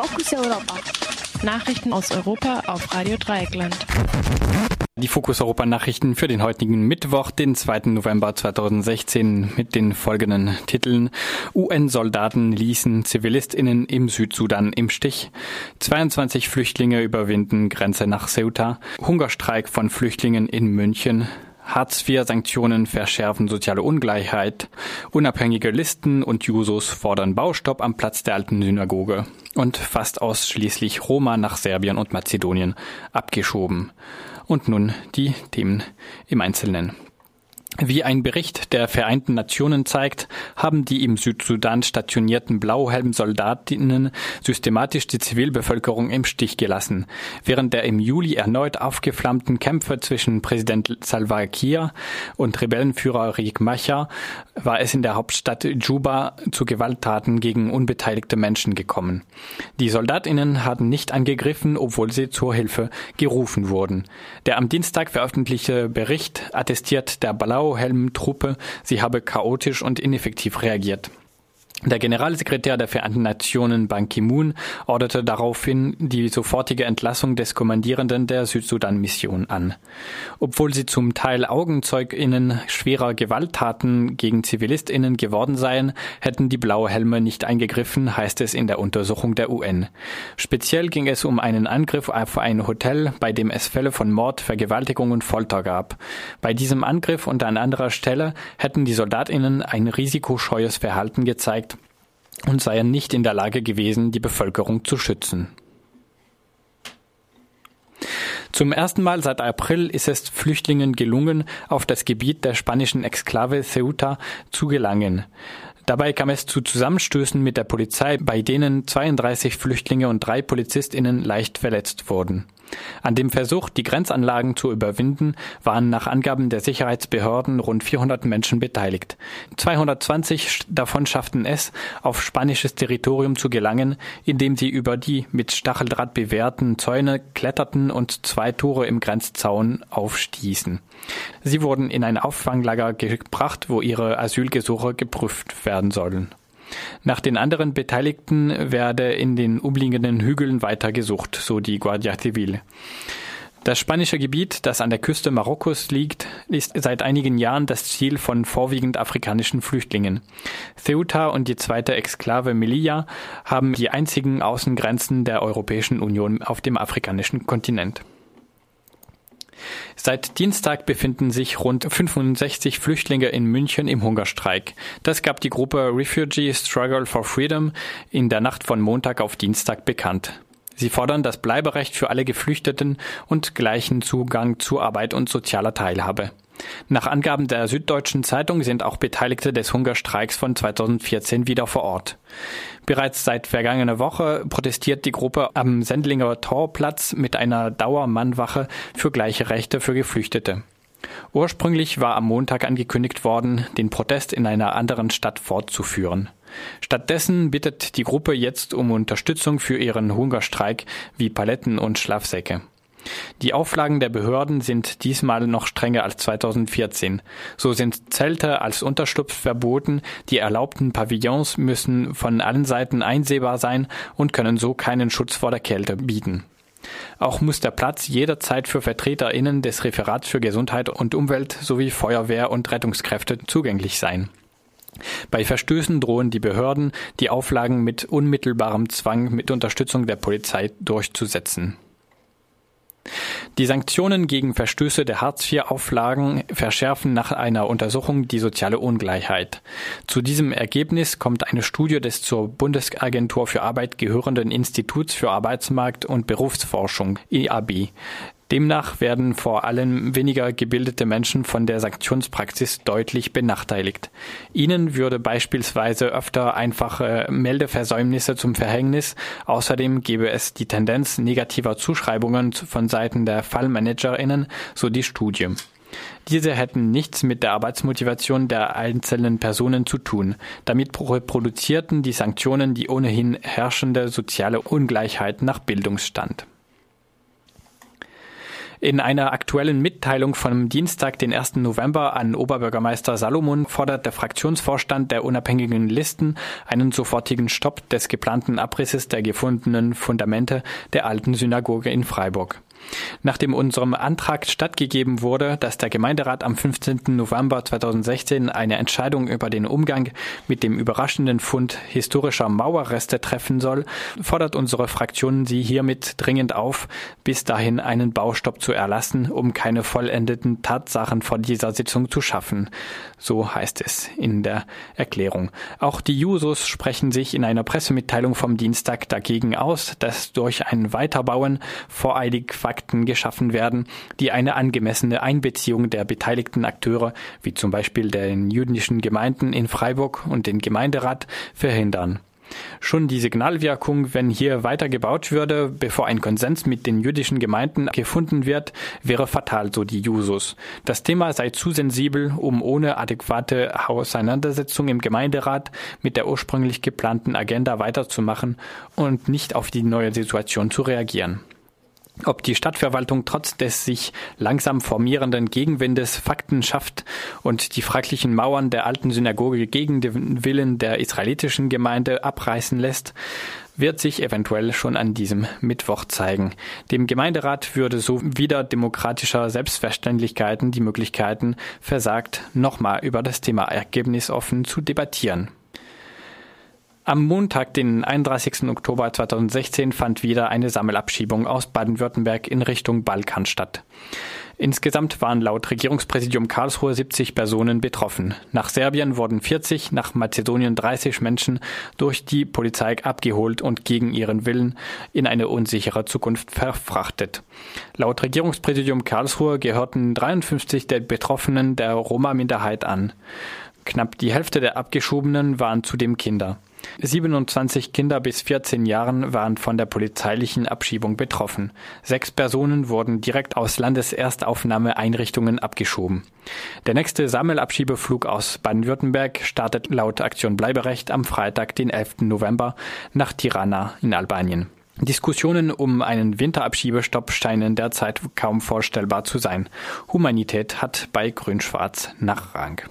Fokus Europa. Nachrichten aus Europa auf Radio Dreieckland. Die Fokus Europa Nachrichten für den heutigen Mittwoch, den 2. November 2016 mit den folgenden Titeln. UN-Soldaten ließen ZivilistInnen im Südsudan im Stich. 22 Flüchtlinge überwinden Grenze nach Ceuta. Hungerstreik von Flüchtlingen in München. Hartz-IV-Sanktionen verschärfen soziale Ungleichheit. Unabhängige Listen und Jusos fordern Baustopp am Platz der alten Synagoge. Und fast ausschließlich Roma nach Serbien und Mazedonien abgeschoben. Und nun die Themen im Einzelnen. Wie ein Bericht der Vereinten Nationen zeigt, haben die im Südsudan stationierten Blauhelm-Soldatinnen systematisch die Zivilbevölkerung im Stich gelassen. Während der im Juli erneut aufgeflammten Kämpfe zwischen Präsident Salva Kiir und Rebellenführer Riek Machar war es in der Hauptstadt Juba zu Gewalttaten gegen unbeteiligte Menschen gekommen. Die Soldatinnen hatten nicht angegriffen, obwohl sie zur Hilfe gerufen wurden. Der am Dienstag veröffentlichte Bericht attestiert der Blau Blauhelm-Truppe, sie habe chaotisch und ineffektiv reagiert. Der Generalsekretär der Vereinten Nationen Ban Ki-moon orderte daraufhin die sofortige Entlassung des Kommandierenden der Südsudan-Mission an. Obwohl sie zum Teil AugenzeugInnen schwerer Gewalttaten gegen ZivilistInnen geworden seien, hätten die Blauhelme nicht eingegriffen, heißt es in der Untersuchung der UN. Speziell ging es um einen Angriff auf ein Hotel, bei dem es Fälle von Mord, Vergewaltigung und Folter gab. Bei diesem Angriff und an anderer Stelle hätten die SoldatInnen ein risikoscheues Verhalten gezeigt, und seien nicht in der Lage gewesen, die Bevölkerung zu schützen. Zum ersten Mal seit April ist es Flüchtlingen gelungen, auf das Gebiet der spanischen Exklave Ceuta zu gelangen. Dabei kam es zu Zusammenstößen mit der Polizei, bei denen 32 Flüchtlinge und drei Polizistinnen leicht verletzt wurden. An dem Versuch, die Grenzanlagen zu überwinden, waren nach Angaben der Sicherheitsbehörden rund 400 Menschen beteiligt. 220 davon schafften es, auf spanisches Territorium zu gelangen, indem sie über die mit Stacheldraht bewehrten Zäune kletterten und zwei Tore im Grenzzaun aufstießen. Sie wurden in ein Auffanglager gebracht, wo ihre Asylgesuche geprüft werden sollen. Nach den anderen Beteiligten werde in den umliegenden Hügeln weiter gesucht, so die Guardia Civil. Das spanische Gebiet, das an der Küste Marokkos liegt, ist seit einigen Jahren das Ziel von vorwiegend afrikanischen Flüchtlingen. Ceuta und die zweite Exklave Melilla haben die einzigen Außengrenzen der Europäischen Union auf dem afrikanischen Kontinent. Seit Dienstag befinden sich rund 65 Flüchtlinge in München im Hungerstreik. Das gab die Gruppe Refugee Struggle for Freedom in der Nacht von Montag auf Dienstag bekannt. Sie fordern das Bleiberecht für alle Geflüchteten und gleichen Zugang zu Arbeit und sozialer Teilhabe. Nach Angaben der Süddeutschen Zeitung sind auch Beteiligte des Hungerstreiks von 2014 wieder vor Ort. Bereits seit vergangener Woche protestiert die Gruppe am Sendlinger Torplatz mit einer Dauermannwache für gleiche Rechte für Geflüchtete. Ursprünglich war am Montag angekündigt worden, den Protest in einer anderen Stadt fortzuführen. Stattdessen bittet die Gruppe jetzt um Unterstützung für ihren Hungerstreik wie Paletten und Schlafsäcke. Die Auflagen der Behörden sind diesmal noch strenger als 2014. So sind Zelte als Unterschlupf verboten, die erlaubten Pavillons müssen von allen Seiten einsehbar sein und können so keinen Schutz vor der Kälte bieten. Auch muss der Platz jederzeit für VertreterInnen des Referats für Gesundheit und Umwelt sowie Feuerwehr und Rettungskräfte zugänglich sein. Bei Verstößen drohen die Behörden, die Auflagen mit unmittelbarem Zwang mit Unterstützung der Polizei durchzusetzen. Die Sanktionen gegen Verstöße der Hartz-IV-Auflagen verschärfen nach einer Untersuchung die soziale Ungleichheit. Zu diesem Ergebnis kommt eine Studie des zur Bundesagentur für Arbeit gehörenden Instituts für Arbeitsmarkt und Berufsforschung IAB. Demnach werden vor allem weniger gebildete Menschen von der Sanktionspraxis deutlich benachteiligt. Ihnen würde beispielsweise öfter einfache Meldeversäumnisse zum Verhängnis. Außerdem gäbe es die Tendenz negativer Zuschreibungen von Seiten der Fallmanagerinnen, so die Studie. Diese hätten nichts mit der Arbeitsmotivation der einzelnen Personen zu tun. Damit reproduzierten die Sanktionen die ohnehin herrschende soziale Ungleichheit nach Bildungsstand. In einer aktuellen Mitteilung vom Dienstag, den 1. November an Oberbürgermeister Salomon fordert der Fraktionsvorstand der unabhängigen Listen einen sofortigen Stopp des geplanten Abrisses der gefundenen Fundamente der alten Synagoge in Freiburg. Nachdem unserem Antrag stattgegeben wurde, dass der Gemeinderat am 15. November 2016 eine Entscheidung über den Umgang mit dem überraschenden Fund historischer Mauerreste treffen soll, fordert unsere Fraktion Sie hiermit dringend auf, bis dahin einen Baustopp zu erlassen, um keine vollendeten Tatsachen vor dieser Sitzung zu schaffen. So heißt es in der Erklärung. Auch die Jusos sprechen sich in einer Pressemitteilung vom Dienstag dagegen aus, dass durch ein Weiterbauen voreilig Fakten geschaffen werden, die eine angemessene Einbeziehung der beteiligten Akteure, wie zum Beispiel den jüdischen Gemeinden in Freiburg und den Gemeinderat, verhindern. Schon die Signalwirkung, wenn hier weiter würde, bevor ein Konsens mit den jüdischen Gemeinden gefunden wird, wäre fatal, so die Jusos. Das Thema sei zu sensibel, um ohne adäquate Auseinandersetzung im Gemeinderat mit der ursprünglich geplanten Agenda weiterzumachen und nicht auf die neue Situation zu reagieren. Ob die Stadtverwaltung trotz des sich langsam formierenden Gegenwindes Fakten schafft und die fraglichen Mauern der alten Synagoge gegen den Willen der israelitischen Gemeinde abreißen lässt, wird sich eventuell schon an diesem Mittwoch zeigen. Dem Gemeinderat würde so wieder demokratischer Selbstverständlichkeiten die Möglichkeiten versagt, nochmal über das Thema ergebnisoffen zu debattieren. Am Montag, den 31. Oktober 2016, fand wieder eine Sammelabschiebung aus Baden-Württemberg in Richtung Balkan statt. Insgesamt waren laut Regierungspräsidium Karlsruhe 70 Personen betroffen. Nach Serbien wurden 40, nach Mazedonien 30 Menschen durch die Polizei abgeholt und gegen ihren Willen in eine unsichere Zukunft verfrachtet. Laut Regierungspräsidium Karlsruhe gehörten 53 der Betroffenen der Roma-Minderheit an. Knapp die Hälfte der Abgeschobenen waren zudem Kinder. 27 Kinder bis 14 Jahren waren von der polizeilichen Abschiebung betroffen. Sechs Personen wurden direkt aus Landeserstaufnahmeeinrichtungen abgeschoben. Der nächste Sammelabschiebeflug aus Baden-Württemberg startet laut Aktion Bleiberecht am Freitag, den 11. November, nach Tirana in Albanien. Diskussionen um einen Winterabschiebestopp scheinen derzeit kaum vorstellbar zu sein. Humanität hat bei Grün-Schwarz Nachrang.